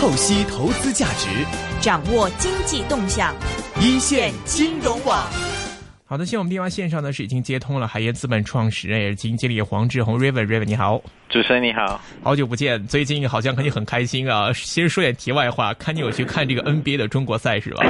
透析投资价值，掌握经济动向，一线金融网。好的，现在我们电话线上呢是已经接通了海燕资本创始人也是基金经理黄志宏 Raven Raven 你好，主持人你好，好久不见，最近好像肯定很开心啊。先说点题外话，看你有去看这个 NBA 的中国赛是吧？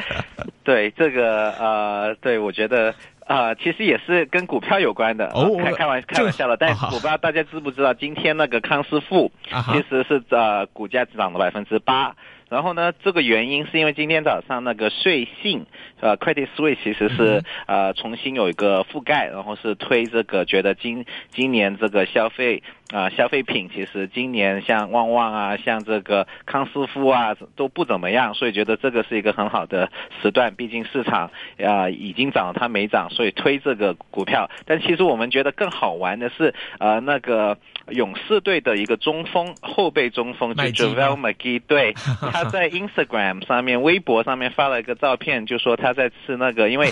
对，这个呃，对我觉得呃，其实也是跟股票有关的。哦，开开玩开玩笑了，但是我不知道大家知不知道，今天那个康师傅其实是呃股价涨了百分之八。然后呢，这个原因是因为今天早上那个税信，呃，Credit Suisse 其实是呃重新有一个覆盖，然后是推这个，觉得今今年这个消费啊消费品其实今年像旺旺啊，像这个康师傅啊都不怎么样，所以觉得这个是一个很好的时段，毕竟市场啊已经涨了，它没涨，所以推这个股票。但其实我们觉得更好玩的是，呃，那个勇士队的一个中锋后备中锋就 Javel McGee 对。他在 Instagram 上面、微博上面发了一个照片，就说他在吃那个，因为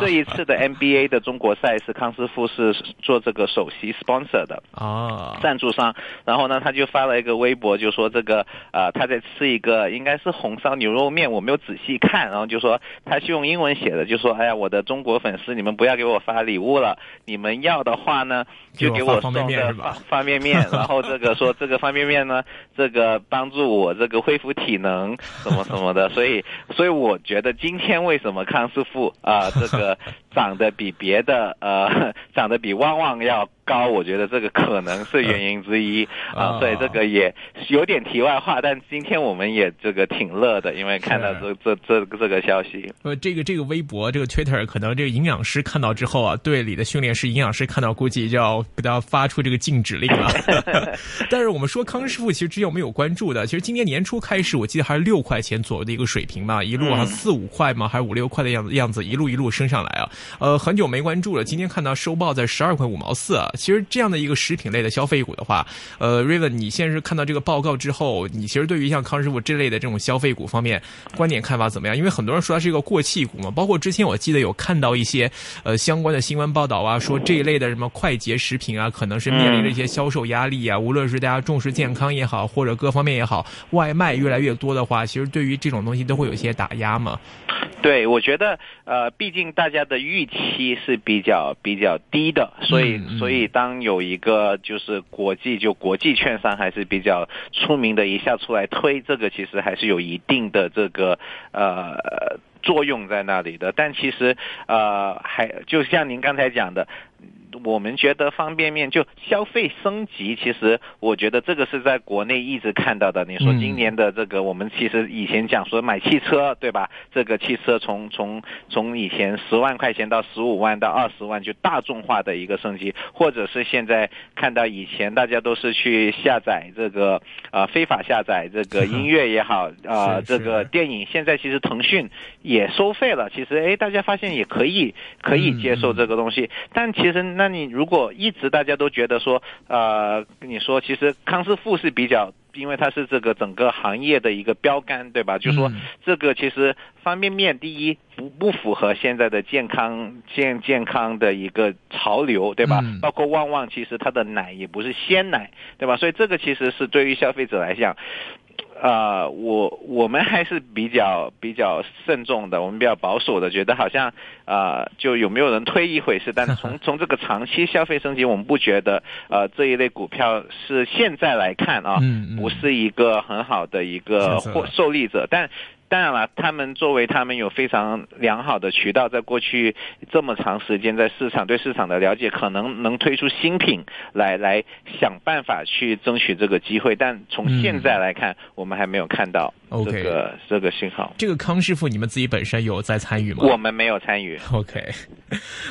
这一次的 NBA 的中国赛事康师傅是做这个首席 sponsor 的啊 赞助商，然后呢，他就发了一个微博，就说这个呃他在吃一个应该是红烧牛肉面，我没有仔细看，然后就说他是用英文写的，就说哎呀我的中国粉丝你们不要给我发礼物了，你们要的话呢就给我送个方方便面，然后这个说这个方便面呢这个帮助我这个恢复体能。能什么什么的，所以所以我觉得今天为什么康师傅啊这个涨得比别的呃 涨得比旺旺要高，我觉得这个可能是原因之一啊。所以这个也有点题外话，但今天我们也这个挺乐的，因为看到这这这这个消息。呃，这个这个微博这个 Twitter 可能这个营养师看到之后啊，队里的训练师营养师看到估计就要给他发出这个禁止令了。但是我们说康师傅其实只有没有关注的，其实今年年初开始我记得。还是六块钱左右的一个水平嘛，一路啊四五块嘛，还是五六块的样子样子，一路一路升上来啊。呃，很久没关注了，今天看到收报在十二块五毛四啊。其实这样的一个食品类的消费股的话，呃，Raven，你现在是看到这个报告之后，你其实对于像康师傅这类的这种消费股方面观点看法怎么样？因为很多人说它是一个过气股嘛，包括之前我记得有看到一些呃相关的新闻报道啊，说这一类的什么快捷食品啊，可能是面临着一些销售压力啊，无论是大家重视健康也好，或者各方面也好，外卖越来越。多的话，其实对于这种东西都会有一些打压嘛。对，我觉得呃，毕竟大家的预期是比较比较低的，所以所以当有一个就是国际就国际券商还是比较出名的，一下出来推这个，其实还是有一定的这个呃作用在那里的。但其实呃，还就像您刚才讲的。我们觉得方便面就消费升级，其实我觉得这个是在国内一直看到的。你说今年的这个，我们其实以前讲说买汽车，对吧？这个汽车从从从以前十万块钱到十五万到二十万，就大众化的一个升级，或者是现在看到以前大家都是去下载这个啊非法下载这个音乐也好啊这个电影，现在其实腾讯也收费了。其实哎，大家发现也可以可以接受这个东西，但其实。那你如果一直大家都觉得说，呃，跟你说，其实康师傅是比较，因为它是这个整个行业的一个标杆，对吧？就说这个其实方便面，第一不不符合现在的健康健健康的一个潮流，对吧？包括旺旺，其实它的奶也不是鲜奶，对吧？所以这个其实是对于消费者来讲。呃，我我们还是比较比较慎重的，我们比较保守的，觉得好像呃，就有没有人推一回事，但是从 从这个长期消费升级，我们不觉得呃这一类股票是现在来看啊，不是一个很好的一个获受利者，但。当然了，他们作为他们有非常良好的渠道，在过去这么长时间在市场对市场的了解，可能能推出新品来来想办法去争取这个机会。但从现在来看，我们还没有看到这个这个信号。这个康师傅，你们自己本身有在参与吗？我们没有参与。OK，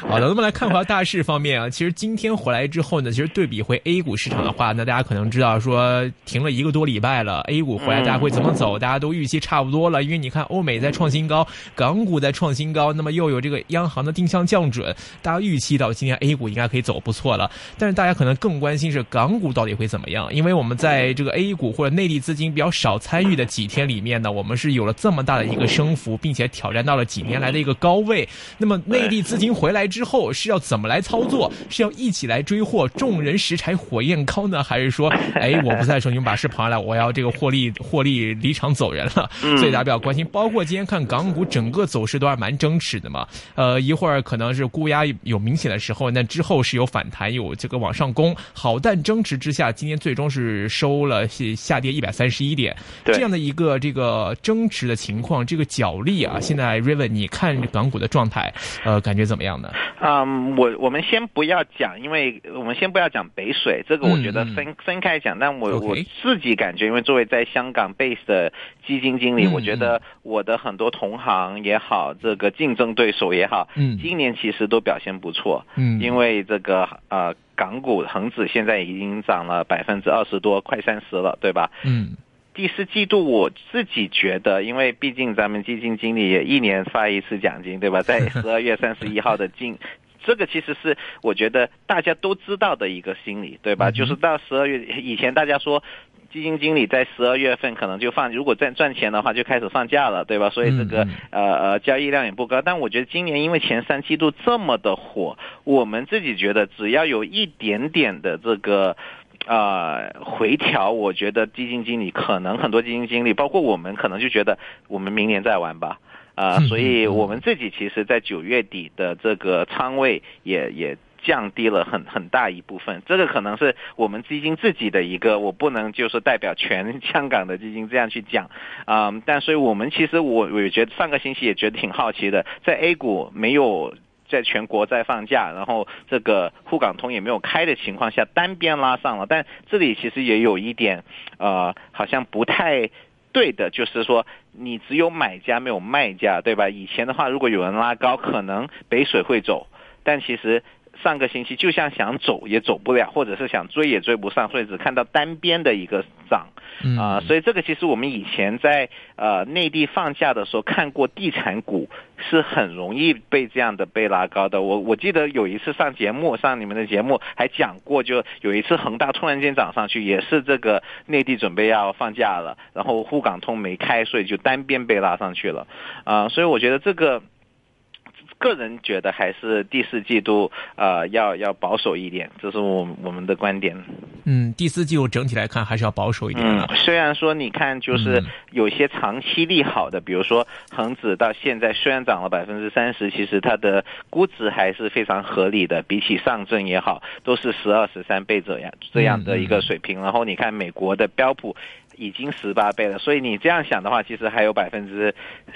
好的，那么来看回大市方面啊，其实今天回来之后呢，其实对比回 A 股市场的话，那大家可能知道说停了一个多礼拜了，A 股回来大家会怎么走？大家都预期差不多了。因为你看，欧美在创新高，港股在创新高，那么又有这个央行的定向降准，大家预期到今天 A 股应该可以走不错了。但是大家可能更关心是港股到底会怎么样？因为我们在这个 A 股或者内地资金比较少参与的几天里面呢，我们是有了这么大的一个升幅，并且挑战到了几年来的一个高位。那么内地资金回来之后是要怎么来操作？是要一起来追货，众人拾柴火焰高呢，还是说，哎，我不在的时候你们把事跑下来，我要这个获利获利离场走人了？所以大家比较关心。包括今天看港股整个走势都还蛮争持的嘛。呃，一会儿可能是估压有明显的时候，那之后是有反弹，有这个往上攻。好但争持之下，今天最终是收了是下跌一百三十一点，这样的一个这个争持的情况，这个角力啊，现在 Raven 你看港股的状态，呃，感觉怎么样呢？嗯，我我们先不要讲，因为我们先不要讲北水，这个我觉得分分开讲。但我我自己感觉，因为作为在香港 base 的基金经理，我觉得我的很多同行也好，这个竞争对手也好，嗯，今年其实都表现不错，嗯，因为这个呃。港股恒指现在已经涨了百分之二十多，快三十了，对吧？嗯。第四季度我自己觉得，因为毕竟咱们基金经理也一年发一次奖金，对吧？在 十二月三十一号的进，这个其实是我觉得大家都知道的一个心理，对吧？就是到十二月以前，大家说。基金经理在十二月份可能就放，如果赚赚钱的话就开始放假了，对吧？所以这个呃呃交易量也不高。但我觉得今年因为前三季度这么的火，我们自己觉得只要有一点点的这个呃回调，我觉得基金经理可能很多基金经理，包括我们可能就觉得我们明年再玩吧啊。所以我们自己其实，在九月底的这个仓位也也。降低了很很大一部分，这个可能是我们基金自己的一个，我不能就是代表全香港的基金这样去讲啊。但所以我们其实我我觉得上个星期也觉得挺好奇的，在 A 股没有在全国在放假，然后这个沪港通也没有开的情况下，单边拉上了。但这里其实也有一点呃，好像不太对的，就是说你只有买家没有卖家，对吧？以前的话，如果有人拉高，可能北水会走，但其实。上个星期就像想走也走不了，或者是想追也追不上，所以只看到单边的一个涨，啊，所以这个其实我们以前在呃内地放假的时候看过地产股是很容易被这样的被拉高的。我我记得有一次上节目上你们的节目还讲过，就有一次恒大突然间涨上去，也是这个内地准备要放假了，然后沪港通没开，所以就单边被拉上去了，啊，所以我觉得这个。个人觉得还是第四季度呃要要保守一点，这是我我们的观点。嗯，第四季度整体来看还是要保守一点嗯。虽然说你看，就是有些长期利好的，比如说恒指到现在虽然涨了百分之三十，其实它的估值还是非常合理的，比起上证也好，都是十二十三倍这样这样的一个水平。然后你看美国的标普。已经十八倍了，所以你这样想的话，其实还有百分之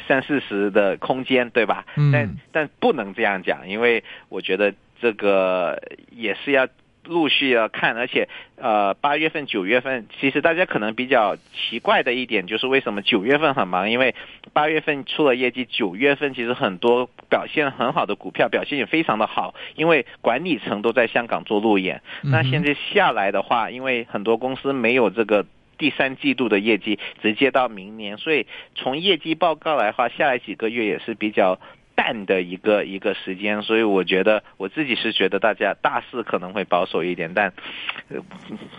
三四十的空间，对吧？嗯。但但不能这样讲，因为我觉得这个也是要陆续要看，而且呃，八月份、九月份，其实大家可能比较奇怪的一点就是为什么九月份很忙？因为八月份出了业绩，九月份其实很多表现很好的股票表现也非常的好，因为管理层都在香港做路演。那现在下来的话，因为很多公司没有这个。第三季度的业绩直接到明年，所以从业绩报告来话，下来几个月也是比较。淡的一个一个时间，所以我觉得我自己是觉得大家大势可能会保守一点，但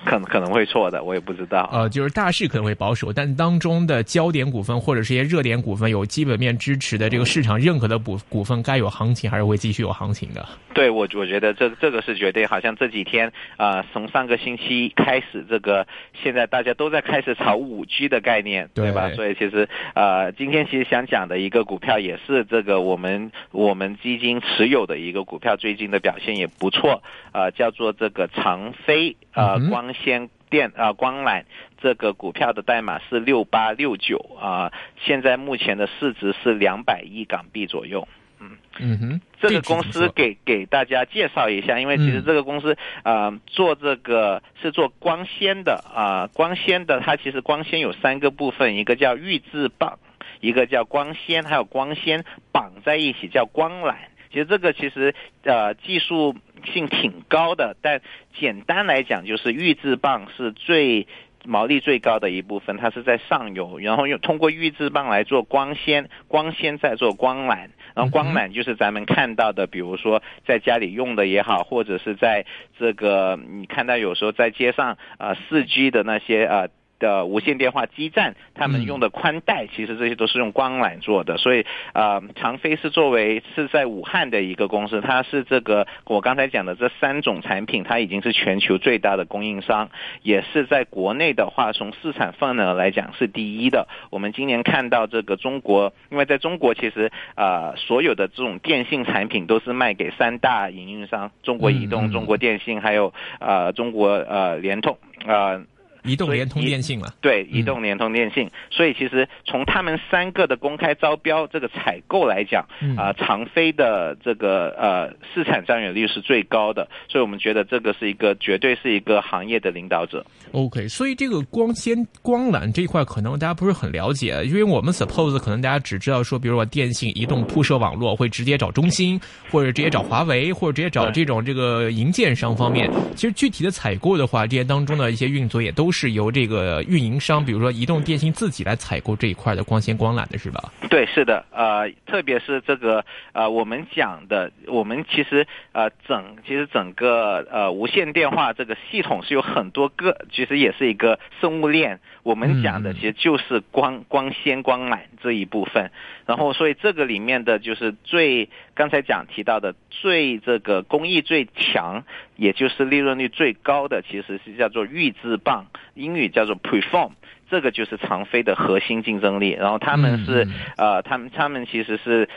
可能可能会错的，我也不知道。呃，就是大势可能会保守，但当中的焦点股份或者是一些热点股份有基本面支持的这个市场认可的股股份，该有行情还是会继续有行情的。对，我我觉得这这个是绝对，好像这几天啊，从上个星期开始，这个现在大家都在开始炒五 G 的概念，对吧？所以其实呃，今天其实想讲的一个股票也是这个我们。我们基金持有的一个股票最近的表现也不错，呃，叫做这个长飞呃光纤电啊光缆，这个股票的代码是六八六九啊，现在目前的市值是两百亿港币左右，嗯。嗯哼，这个公司给给大家介绍一下，因为其实这个公司啊做这个是做光纤的啊光纤的，它其实光纤有三个部分，一个叫预制棒。一个叫光纤，还有光纤绑在一起叫光缆。其实这个其实呃技术性挺高的，但简单来讲就是预制棒是最毛利最高的一部分，它是在上游，然后用通过预制棒来做光纤，光纤再做光缆，然后光缆就是咱们看到的，比如说在家里用的也好，或者是在这个你看到有时候在街上啊四 G 的那些啊。的无线电话基站，他们用的宽带，其实这些都是用光缆做的。所以啊，长飞是作为是在武汉的一个公司，它是这个我刚才讲的这三种产品，它已经是全球最大的供应商，也是在国内的话，从市场份额来讲是第一的。我们今年看到这个中国，因为在中国其实啊，所有的这种电信产品都是卖给三大营运商：中国移动、中国电信，还有啊中国呃联通啊。移动、联通、电信了，对，移动、联通、电信。所以其实从他们三个的公开招标这个采购来讲，啊，长飞的这个呃市场占有率是最高的，所以我们觉得这个是一个绝对是一个行业的领导者。OK，所以这个光纤光缆这一块可能大家不是很了解，因为我们 suppose 可能大家只知道说，比如说电信、移动铺设网络会直接找中兴，或者直接找华为，或者直接找这种这个营建商方面。其实具体的采购的话，这些当中的一些运作也都。是由这个运营商，比如说移动、电信自己来采购这一块的光纤光缆的是吧？对，是的，呃，特别是这个呃，我们讲的，我们其实呃整其实整个呃无线电话这个系统是有很多个，其实也是一个生物链。我们讲的其实就是光光纤光缆这一部分，然后所以这个里面的就是最刚才讲提到的最这个工艺最强，也就是利润率最高的，其实是叫做预制棒，英语叫做 preform，这个就是长飞的核心竞争力。然后他们是呃，他们他们其实是。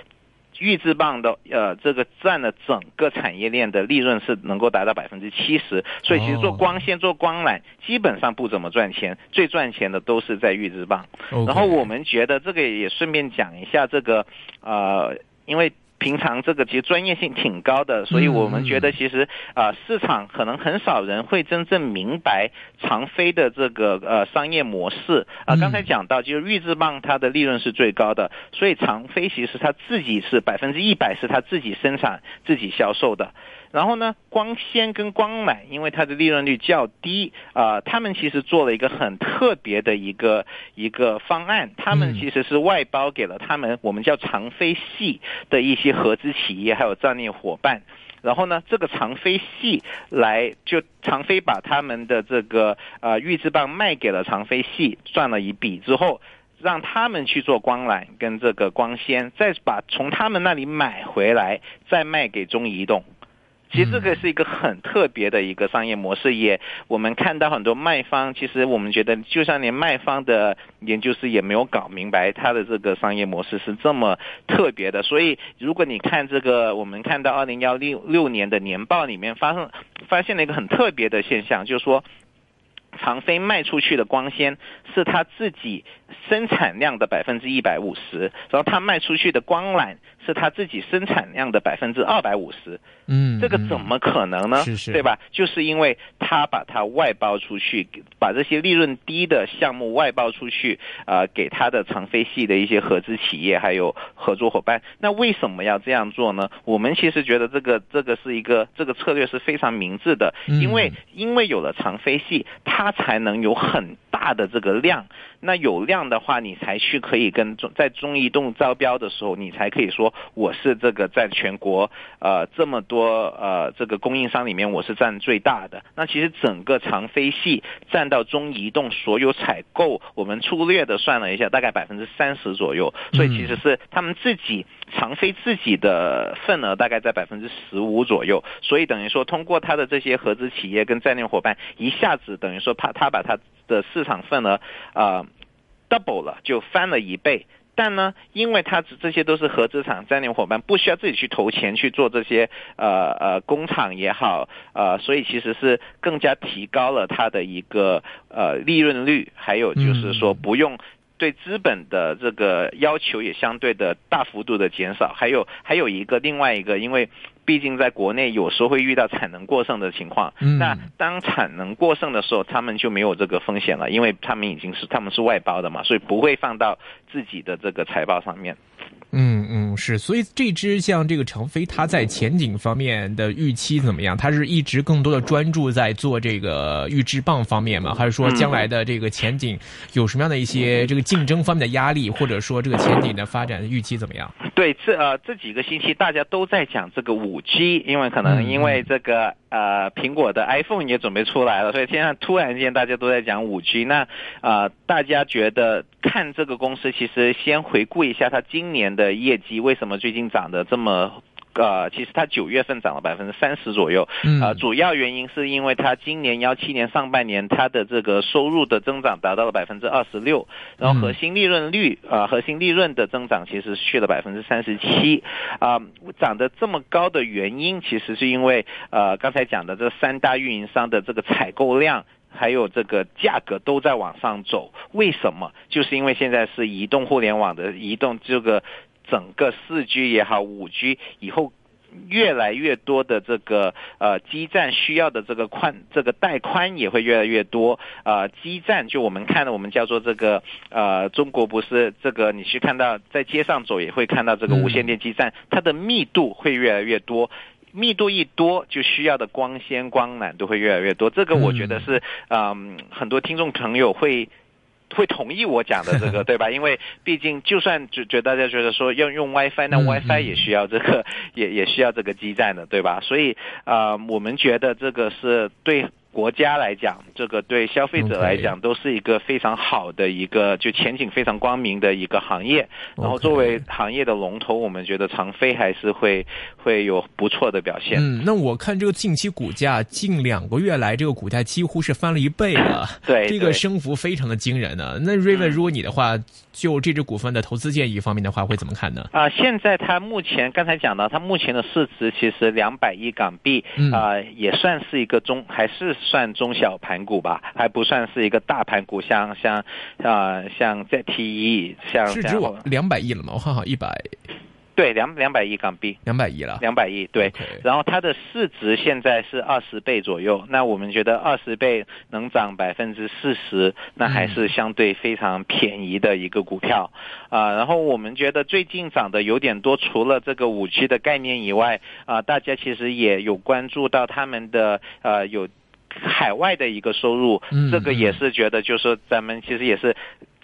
预制棒的呃，这个占了整个产业链的利润是能够达到百分之七十，所以其实做光纤、做光缆基本上不怎么赚钱，最赚钱的都是在预制棒。然后我们觉得这个也顺便讲一下这个呃，因为。平常这个其实专业性挺高的，所以我们觉得其实啊市场可能很少人会真正明白长飞的这个呃商业模式啊。刚才讲到就是预制棒它的利润是最高的，所以长飞其实它自己是百分之一百是它自己生产自己销售的。然后呢，光纤跟光缆，因为它的利润率较低啊，他们其实做了一个很特别的一个一个方案，他们其实是外包给了他们我们叫长飞系的一些合资企业还有战略伙伴。然后呢，这个长飞系来就长飞把他们的这个呃预制棒卖给了长飞系，赚了一笔之后，让他们去做光缆跟这个光纤，再把从他们那里买回来，再卖给中移动。其实这个是一个很特别的一个商业模式，也我们看到很多卖方，其实我们觉得，就像连卖方的研究师也没有搞明白他的这个商业模式是这么特别的。所以，如果你看这个，我们看到二零幺六六年的年报里面发生发现了一个很特别的现象，就是说，长飞卖出去的光纤是他自己生产量的百分之一百五十，然后他卖出去的光缆。是他自己生产量的百分之二百五十，嗯，这个怎么可能呢？是是，对吧？就是因为他把它外包出去，把这些利润低的项目外包出去，啊，给他的长飞系的一些合资企业还有合作伙伴。那为什么要这样做呢？我们其实觉得这个这个是一个这个策略是非常明智的，因为因为有了长飞系，它才能有很大的这个量。那有量的话，你才去可以跟中在中移动招标的时候，你才可以说我是这个在全国呃这么多呃这个供应商里面我是占最大的。那其实整个长飞系占到中移动所有采购，我们粗略的算了一下，大概百分之三十左右。所以其实是他们自己长飞自己的份额大概在百分之十五左右。所以等于说通过他的这些合资企业跟战略伙伴，一下子等于说他他把他的市场份额啊。Double 了，就翻了一倍。但呢，因为它这些都是合资厂、战略伙伴，不需要自己去投钱去做这些呃呃工厂也好，呃，所以其实是更加提高了它的一个呃利润率，还有就是说不用对资本的这个要求也相对的大幅度的减少。还有还有一个另外一个，因为。毕竟在国内有时候会遇到产能过剩的情况，那当产能过剩的时候，他们就没有这个风险了，因为他们已经是他们是外包的嘛，所以不会放到自己的这个财报上面。嗯嗯，是，所以这支像这个成飞，它在前景方面的预期怎么样？它是一直更多的专注在做这个预制棒方面吗？还是说将来的这个前景有什么样的一些这个竞争方面的压力，或者说这个前景的发展预期怎么样？对，这呃这几个星期大家都在讲这个五 G，因为可能因为这个呃苹果的 iPhone 也准备出来了，所以现在突然间大家都在讲五 G。那啊，大家觉得看这个公司，其实先回顾一下它今年的业绩，为什么最近涨得这么？呃，其实它九月份涨了百分之三十左右，呃，主要原因是因为它今年幺七年上半年它的这个收入的增长达到了百分之二十六，然后核心利润率啊，核心利润的增长其实去了百分之三十七，啊，涨得这么高的原因，其实是因为呃刚才讲的这三大运营商的这个采购量还有这个价格都在往上走，为什么？就是因为现在是移动互联网的移动这个。整个四 G 也好，五 G 以后越来越多的这个呃基站需要的这个宽，这个带宽也会越来越多。呃，基站就我们看的，我们叫做这个呃，中国不是这个，你去看到在街上走也会看到这个无线电基站，它的密度会越来越多，密度一多就需要的光纤光缆都会越来越多。这个我觉得是嗯，很多听众朋友会。会同意我讲的这个 对吧？因为毕竟就算觉觉大家觉得说要用 WiFi，那 WiFi 也需要这个，也也需要这个基站的，对吧？所以啊，我们觉得这个是对。国家来讲，这个对消费者来讲都是一个非常好的一个，就前景非常光明的一个行业。然后作为行业的龙头，我们觉得长飞还是会会有不错的表现。嗯，那我看这个近期股价近两个月来，这个股价几乎是翻了一倍了。对，这个升幅非常的惊人呢。那瑞文，如果你的话，就这只股份的投资建议方面的话，会怎么看呢？啊，现在它目前刚才讲到，它目前的市值其实两百亿港币，啊，也算是一个中还是。算中小盘股吧，还不算是一个大盘股，像像啊像 ZTE，像市值我两百亿了吗？我看好一百。对，两两百亿港币，两百亿了，两百亿。对，然后它的市值现在是二十倍左右。那我们觉得二十倍能涨百分之四十，那还是相对非常便宜的一个股票啊。然后我们觉得最近涨的有点多，除了这个五 G 的概念以外啊，大家其实也有关注到他们的呃有。海外的一个收入，这个也是觉得，就是咱们其实也是。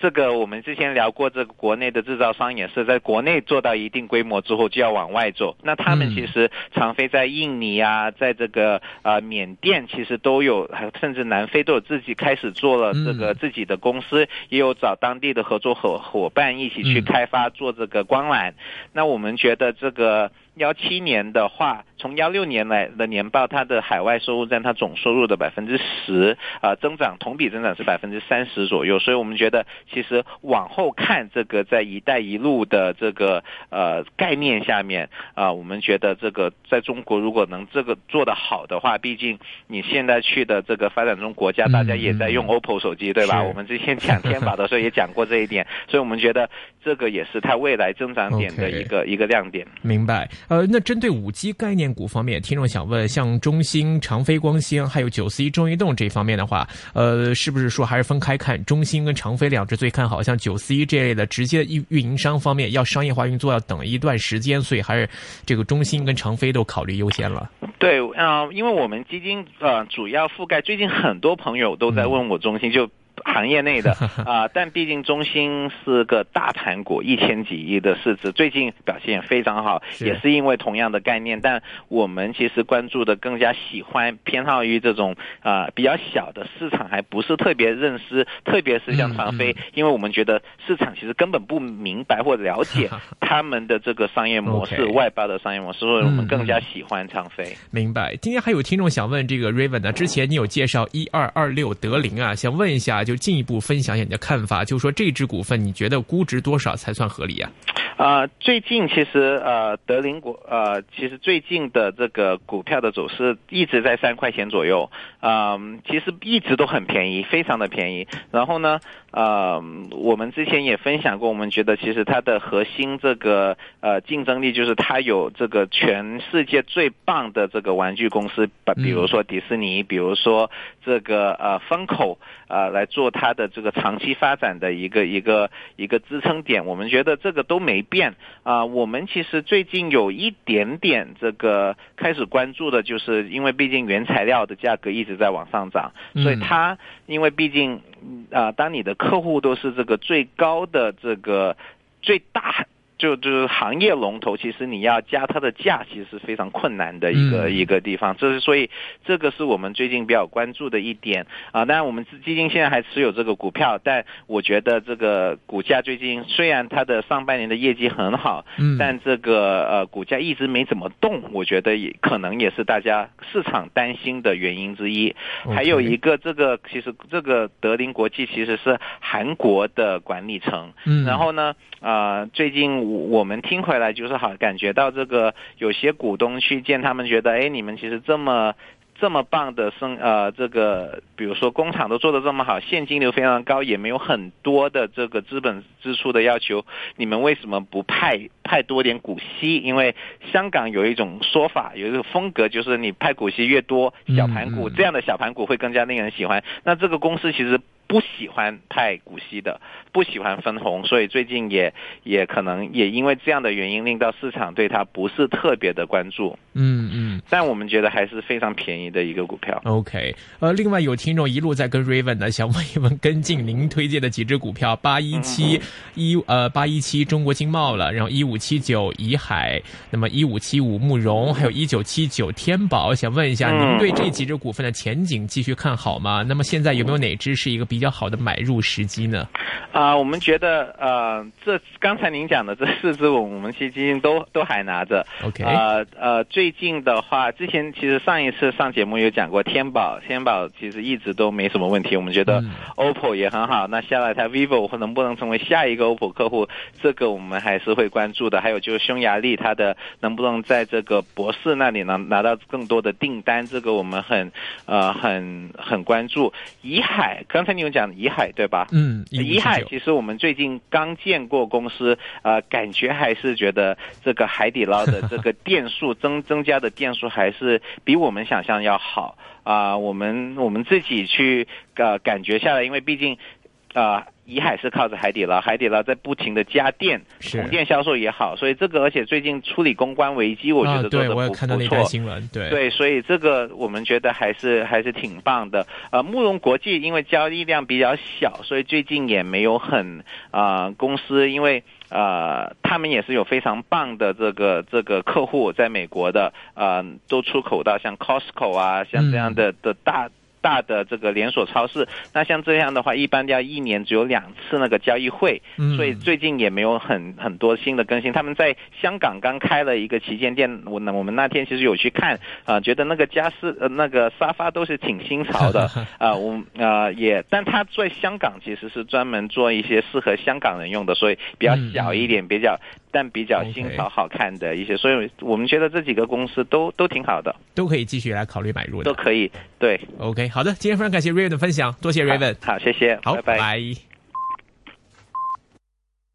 这个我们之前聊过，这个国内的制造商也是在国内做到一定规模之后就要往外走。那他们其实常飞在印尼啊，在这个呃缅甸其实都有，甚至南非都有自己开始做了这个自己的公司，也有找当地的合作伙伙伴一起去开发做这个光缆。那我们觉得这个幺七年的话，从幺六年来的年报，它的海外收入占它总收入的百分之十，啊，增长同比增长是百分之三十左右。所以我们觉得。其实往后看，这个在“一带一路”的这个呃概念下面啊，我们觉得这个在中国如果能这个做得好的话，毕竟你现在去的这个发展中国家，大家也在用 OPPO 手机，对吧？我们之前讲天宝的时候也讲过这一点，所以我们觉得这个也是它未来增长点的一个一个亮点。明白。呃，那针对五 G 概念股方面，听众想问，像中兴、长飞光纤还有九四一中移动这方面的话，呃，是不是说还是分开看中兴跟长飞两只？最看好像九四一这类的直接运运营商方面要商业化运作要等一段时间，所以还是这个中兴跟长飞都考虑优先了。对，啊，因为我们基金呃主要覆盖，最近很多朋友都在问我中兴就。行业内的 啊，但毕竟中兴是个大盘股，一千几亿的市值，最近表现也非常好，也是因为同样的概念。但我们其实关注的更加喜欢偏好于这种啊比较小的市场，还不是特别认识，特别是像长飞，因为我们觉得市场其实根本不明白或了解 他们的这个商业模式，外包的商业模式，所以我们更加喜欢长飞。明白。今天还有听众想问这个 Raven 呢，之前你有介绍一二二六德林啊，想问一下就。就进一步分享一下你的看法，就是说这只股份你觉得估值多少才算合理啊？啊，最近其实呃，德林股呃，其实最近的这个股票的走势一直在三块钱左右，啊，其实一直都很便宜，非常的便宜。然后呢，呃，我们之前也分享过，我们觉得其实它的核心这个呃竞争力就是它有这个全世界最棒的这个玩具公司，比如说迪士尼，比如说这个呃风口啊来做它的这个长期发展的一个一个一个支撑点。我们觉得这个都没变啊。我们其实最近有一点点这个开始关注的，就是因为毕竟原材料的价格一直在往上涨，所以它因为毕竟嗯啊，当你的客户都是这个最高的这个最大。就就是行业龙头，其实你要加它的价，其实是非常困难的一个一个地方。这是所以这个是我们最近比较关注的一点啊。当然，我们基金现在还持有这个股票，但我觉得这个股价最近虽然它的上半年的业绩很好，嗯，但这个呃股价一直没怎么动，我觉得也可能也是大家市场担心的原因之一。还有一个，这个其实这个德林国际其实是韩国的管理层，嗯，然后呢，啊，最近。我们听回来就是好，感觉到这个有些股东去见他们，觉得哎，你们其实这么这么棒的生呃，这个比如说工厂都做得这么好，现金流非常高，也没有很多的这个资本支出的要求，你们为什么不派派多点股息？因为香港有一种说法，有一个风格，就是你派股息越多，小盘股这样的小盘股会更加令人喜欢。那这个公司其实。不喜欢派股息的，不喜欢分红，所以最近也也可能也因为这样的原因，令到市场对它不是特别的关注。嗯嗯，但我们觉得还是非常便宜的一个股票。OK，呃，另外有听众一路在跟 Raven 呢，想问一问跟进您推荐的几只股票，八一七一呃八一七中国经贸了，然后一五七九怡海，那么一五七五慕容，还有一九七九天宝，想问一下您对这几只股份的前景继续看好吗？那么现在有没有哪只是一个比比较好的买入时机呢？啊，我们觉得呃，这刚才您讲的这四只，我们基金都都还拿着。OK，呃呃，最近的话，之前其实上一次上节目有讲过天宝，天宝其实一直都没什么问题。我们觉得 OPPO 也很好，那下来台 vivo 或能不能成为下一个 OPPO 客户，这个我们还是会关注的。还有就是匈牙利它的能不能在这个博士那里能拿到更多的订单，这个我们很呃很很关注。怡海，刚才你有。讲遗海对吧？嗯，遗海其实我们最近刚见过公司，呃，感觉还是觉得这个海底捞的 这个店数增增加的店数还是比我们想象要好啊。我们我们自己去呃感觉下来，因为毕竟啊。怡海是靠着海底捞，海底捞在不停的加店，同店销售也好，所以这个而且最近处理公关危机，我觉得做的不不错。对对，所以这个我们觉得还是还是挺棒的。呃，慕容国际因为交易量比较小，所以最近也没有很啊公司，因为呃他们也是有非常棒的这个这个客户在美国的，呃都出口到像 Costco 啊，像这样的的大。大的这个连锁超市，那像这样的话，一般要一年只有两次那个交易会，所以最近也没有很很多新的更新。他们在香港刚开了一个旗舰店，我那我们那天其实有去看，啊，觉得那个家私呃那个沙发都是挺新潮的，啊，我啊也，但他在香港其实是专门做一些适合香港人用的，所以比较小一点，比较。但比较新潮、好看的一些，所以我们觉得这几个公司都都挺好的，都可以继续来考虑买入的，都可以。对，OK，好的，今天非常感谢 Raven 的分享，多谢 Raven，好，谢谢，好，拜拜。